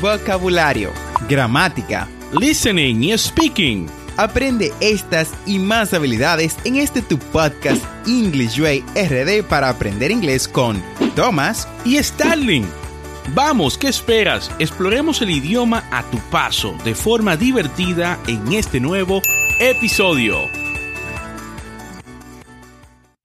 vocabulario, gramática, listening y speaking. Aprende estas y más habilidades en este tu podcast English Way RD para aprender inglés con Thomas y Starling. Vamos, ¿qué esperas? Exploremos el idioma a tu paso de forma divertida en este nuevo episodio.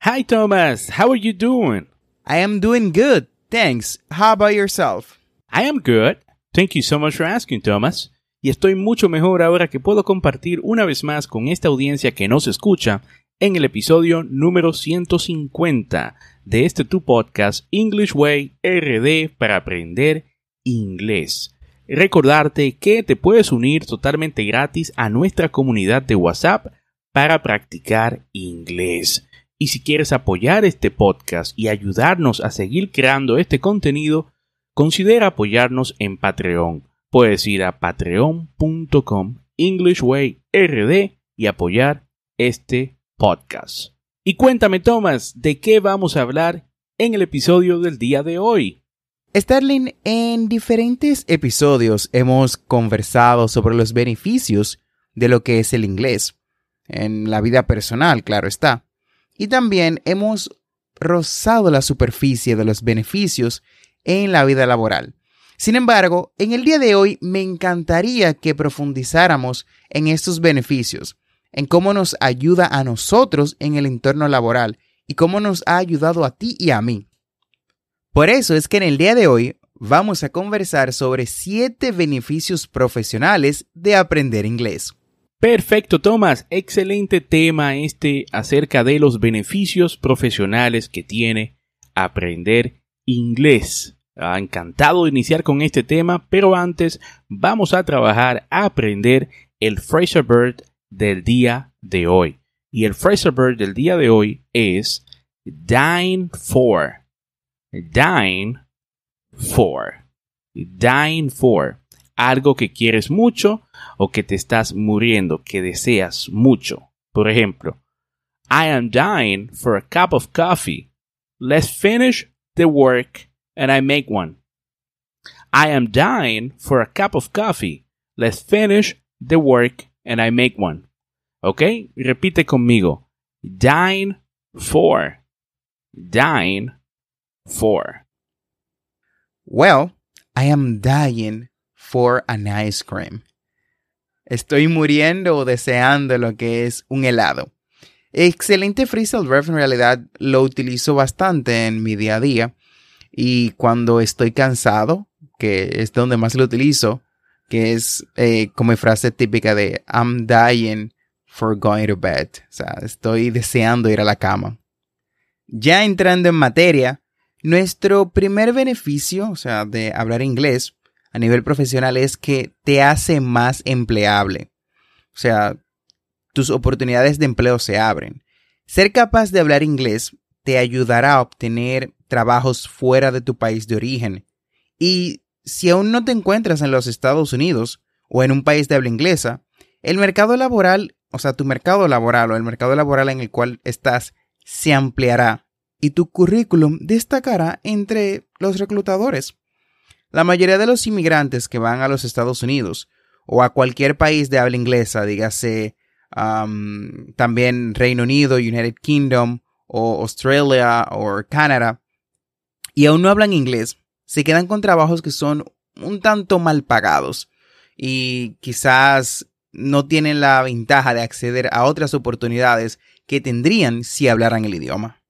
Hi Thomas, how are you doing? I am doing good, thanks. How about yourself? I am good. Thank you so much for asking, Thomas. Y estoy mucho mejor ahora que puedo compartir una vez más con esta audiencia que nos escucha en el episodio número 150 de este tu podcast English Way RD para aprender inglés. Recordarte que te puedes unir totalmente gratis a nuestra comunidad de WhatsApp para practicar inglés. Y si quieres apoyar este podcast y ayudarnos a seguir creando este contenido, considera apoyarnos en Patreon. Puedes ir a patreon.com EnglishWayRD y apoyar este podcast. Y cuéntame, Thomas, ¿de qué vamos a hablar en el episodio del día de hoy? Sterling, en diferentes episodios hemos conversado sobre los beneficios de lo que es el inglés, en la vida personal, claro está. Y también hemos rozado la superficie de los beneficios en la vida laboral. Sin embargo, en el día de hoy me encantaría que profundizáramos en estos beneficios, en cómo nos ayuda a nosotros en el entorno laboral y cómo nos ha ayudado a ti y a mí. Por eso es que en el día de hoy vamos a conversar sobre 7 beneficios profesionales de aprender inglés. Perfecto, Tomás. Excelente tema este acerca de los beneficios profesionales que tiene aprender inglés. Encantado de iniciar con este tema, pero antes vamos a trabajar a aprender el Fraser Bird del día de hoy. Y el Fraser Bird del día de hoy es Dine for. Dine for. Dine for. Algo que quieres mucho o que te estás muriendo, que deseas mucho. Por ejemplo, I am dying for a cup of coffee. Let's finish the work and I make one. I am dying for a cup of coffee. Let's finish the work and I make one. ¿Ok? Repite conmigo. Dying for. Dying for. Well, I am dying for an ice cream. Estoy muriendo o deseando lo que es un helado. Excelente phrasal verb en realidad lo utilizo bastante en mi día a día y cuando estoy cansado, que es donde más lo utilizo, que es eh, como frase típica de I'm dying for going to bed. O sea, estoy deseando ir a la cama. Ya entrando en materia, nuestro primer beneficio, o sea, de hablar inglés a nivel profesional es que te hace más empleable. O sea, tus oportunidades de empleo se abren. Ser capaz de hablar inglés te ayudará a obtener trabajos fuera de tu país de origen. Y si aún no te encuentras en los Estados Unidos o en un país de habla inglesa, el mercado laboral, o sea, tu mercado laboral o el mercado laboral en el cual estás, se ampliará y tu currículum destacará entre los reclutadores. La mayoría de los inmigrantes que van a los Estados Unidos o a cualquier país de habla inglesa, dígase también Reino Unido, United Kingdom o Australia o Canadá, y aún no hablan inglés, se quedan con trabajos que son un tanto mal pagados y quizás no tienen la ventaja de acceder a otras oportunidades que tendrían si hablaran el idioma.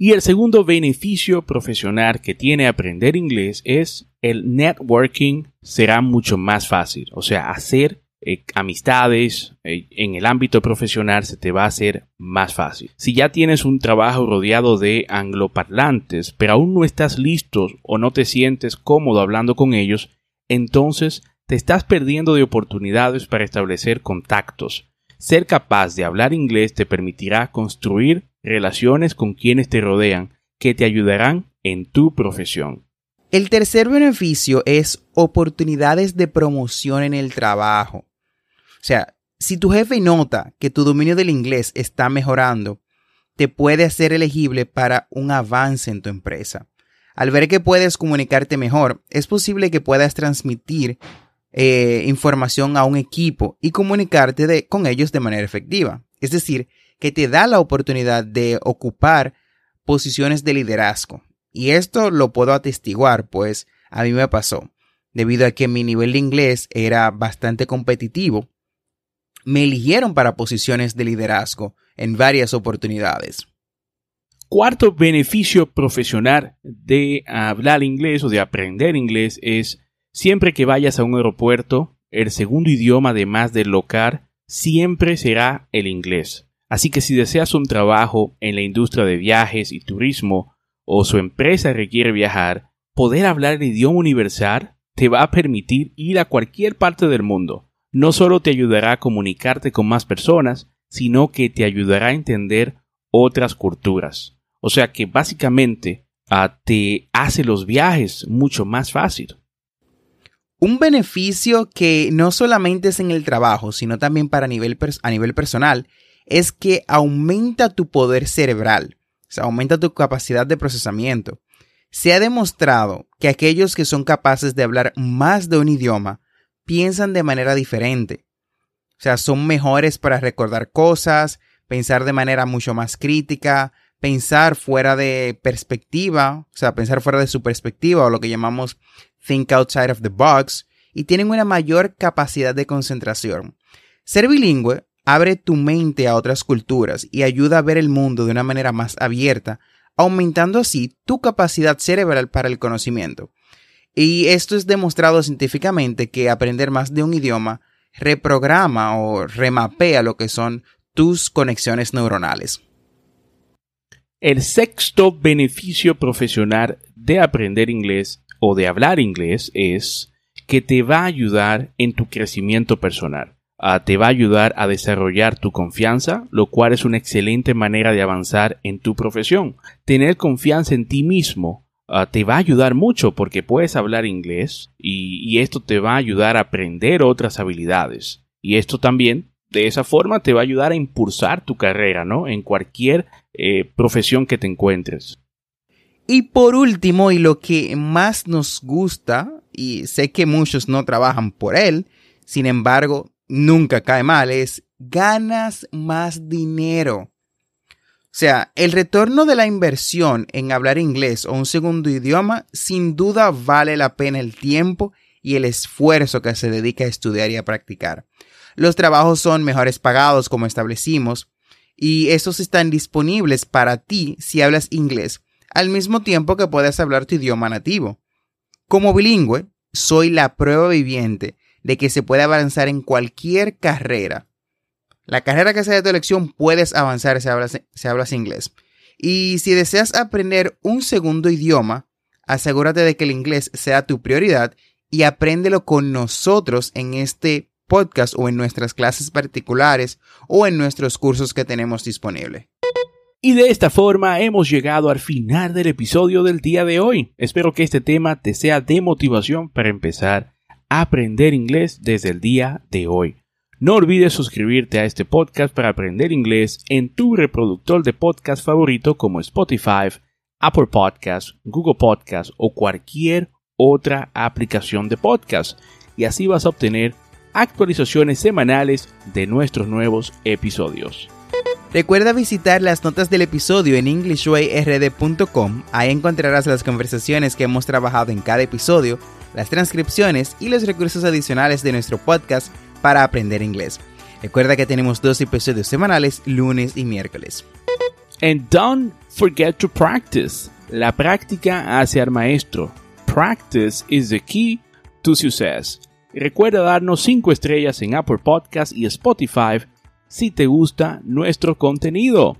Y el segundo beneficio profesional que tiene aprender inglés es el networking será mucho más fácil. O sea, hacer eh, amistades eh, en el ámbito profesional se te va a hacer más fácil. Si ya tienes un trabajo rodeado de angloparlantes, pero aún no estás listo o no te sientes cómodo hablando con ellos, entonces te estás perdiendo de oportunidades para establecer contactos. Ser capaz de hablar inglés te permitirá construir relaciones con quienes te rodean que te ayudarán en tu profesión. El tercer beneficio es oportunidades de promoción en el trabajo. O sea, si tu jefe nota que tu dominio del inglés está mejorando, te puede hacer elegible para un avance en tu empresa. Al ver que puedes comunicarte mejor, es posible que puedas transmitir eh, información a un equipo y comunicarte con ellos de manera efectiva. Es decir, que te da la oportunidad de ocupar posiciones de liderazgo. Y esto lo puedo atestiguar, pues a mí me pasó. Debido a que mi nivel de inglés era bastante competitivo, me eligieron para posiciones de liderazgo en varias oportunidades. Cuarto beneficio profesional de hablar inglés o de aprender inglés es siempre que vayas a un aeropuerto, el segundo idioma además del local siempre será el inglés. Así que si deseas un trabajo en la industria de viajes y turismo o su empresa requiere viajar, poder hablar el idioma universal te va a permitir ir a cualquier parte del mundo. No solo te ayudará a comunicarte con más personas, sino que te ayudará a entender otras culturas. O sea que básicamente ah, te hace los viajes mucho más fácil. Un beneficio que no solamente es en el trabajo, sino también para nivel a nivel personal, es que aumenta tu poder cerebral, o aumenta tu capacidad de procesamiento. Se ha demostrado que aquellos que son capaces de hablar más de un idioma piensan de manera diferente. O sea, son mejores para recordar cosas, pensar de manera mucho más crítica, pensar fuera de perspectiva, o sea, pensar fuera de su perspectiva o lo que llamamos think outside of the box, y tienen una mayor capacidad de concentración. Ser bilingüe abre tu mente a otras culturas y ayuda a ver el mundo de una manera más abierta, aumentando así tu capacidad cerebral para el conocimiento. Y esto es demostrado científicamente que aprender más de un idioma reprograma o remapea lo que son tus conexiones neuronales. El sexto beneficio profesional de aprender inglés o de hablar inglés es que te va a ayudar en tu crecimiento personal. Ah, te va a ayudar a desarrollar tu confianza, lo cual es una excelente manera de avanzar en tu profesión. Tener confianza en ti mismo ah, te va a ayudar mucho porque puedes hablar inglés y esto te va a ayudar a aprender otras habilidades. Y esto también de esa forma te va a ayudar a impulsar tu carrera, ¿no? En cualquier eh, profesión que te encuentres. Y por último, y lo que más nos gusta, y sé que muchos no trabajan por él, sin embargo, nunca cae mal, es ganas más dinero. Sea, el retorno de la inversión en hablar inglés o un segundo idioma sin duda vale la pena el tiempo y el esfuerzo que se dedica a estudiar y a practicar. Los trabajos son mejores pagados como establecimos y estos están disponibles para ti si hablas inglés, al mismo tiempo que puedes hablar tu idioma nativo. Como bilingüe, soy la prueba viviente de que se puede avanzar en cualquier carrera. La carrera que sea de tu elección puedes avanzar si hablas, si hablas inglés. Y si deseas aprender un segundo idioma, asegúrate de que el inglés sea tu prioridad y apréndelo con nosotros en este podcast o en nuestras clases particulares o en nuestros cursos que tenemos disponible. Y de esta forma hemos llegado al final del episodio del día de hoy. Espero que este tema te sea de motivación para empezar a aprender inglés desde el día de hoy. No olvides suscribirte a este podcast para aprender inglés en tu reproductor de podcast favorito como Spotify, Apple Podcasts, Google Podcasts o cualquier otra aplicación de podcast. Y así vas a obtener actualizaciones semanales de nuestros nuevos episodios. Recuerda visitar las notas del episodio en englishwayrd.com. Ahí encontrarás las conversaciones que hemos trabajado en cada episodio, las transcripciones y los recursos adicionales de nuestro podcast para aprender inglés. Recuerda que tenemos dos episodios semanales, lunes y miércoles. And don't forget to practice. La práctica hace al maestro. Practice is the key to success. Recuerda darnos 5 estrellas en Apple Podcast y Spotify si te gusta nuestro contenido.